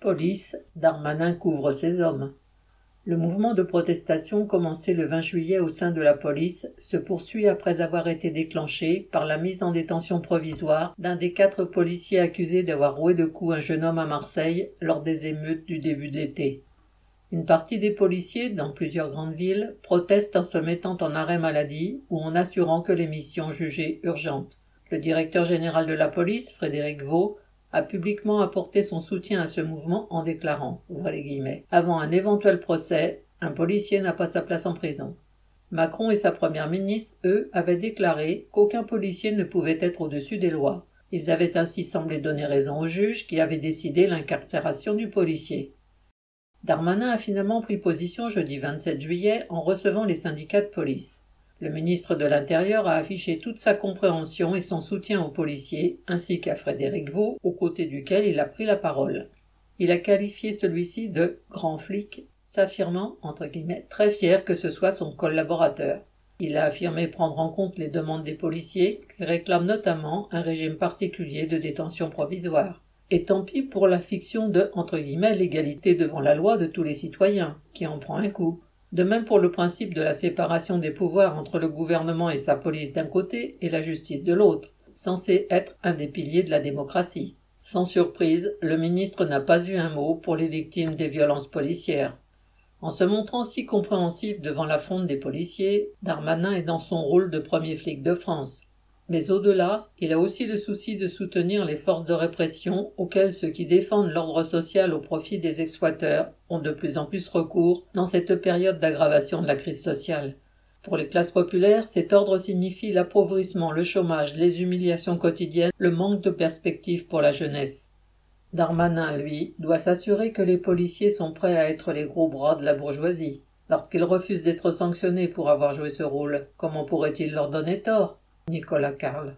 Police, Darmanin couvre ses hommes. Le mouvement de protestation commencé le 20 juillet au sein de la police se poursuit après avoir été déclenché par la mise en détention provisoire d'un des quatre policiers accusés d'avoir roué de coups un jeune homme à Marseille lors des émeutes du début d'été. Une partie des policiers, dans plusieurs grandes villes, protestent en se mettant en arrêt maladie ou en assurant que les missions jugées urgentes. Le directeur général de la police, Frédéric Vaux, a publiquement apporté son soutien à ce mouvement en déclarant Avant un éventuel procès, un policier n'a pas sa place en prison. Macron et sa première ministre, eux, avaient déclaré qu'aucun policier ne pouvait être au-dessus des lois. Ils avaient ainsi semblé donner raison au juge qui avait décidé l'incarcération du policier. Darmanin a finalement pris position jeudi 27 juillet en recevant les syndicats de police. Le ministre de l'Intérieur a affiché toute sa compréhension et son soutien aux policiers, ainsi qu'à Frédéric Vaux, aux côtés duquel il a pris la parole. Il a qualifié celui-ci de grand flic, s'affirmant, entre guillemets, très fier que ce soit son collaborateur. Il a affirmé prendre en compte les demandes des policiers, qui réclament notamment un régime particulier de détention provisoire. Et tant pis pour la fiction de l'égalité devant la loi de tous les citoyens, qui en prend un coup. De même pour le principe de la séparation des pouvoirs entre le gouvernement et sa police d'un côté et la justice de l'autre, censé être un des piliers de la démocratie. Sans surprise, le ministre n'a pas eu un mot pour les victimes des violences policières. En se montrant si compréhensif devant la fronde des policiers, Darmanin est dans son rôle de premier flic de France. Mais au-delà, il a aussi le souci de soutenir les forces de répression auxquelles ceux qui défendent l'ordre social au profit des exploiteurs ont de plus en plus recours dans cette période d'aggravation de la crise sociale. Pour les classes populaires, cet ordre signifie l'appauvrissement, le chômage, les humiliations quotidiennes, le manque de perspectives pour la jeunesse. Darmanin, lui, doit s'assurer que les policiers sont prêts à être les gros bras de la bourgeoisie. Lorsqu'ils refusent d'être sanctionnés pour avoir joué ce rôle, comment pourrait-il leur donner tort? Nicolas Carl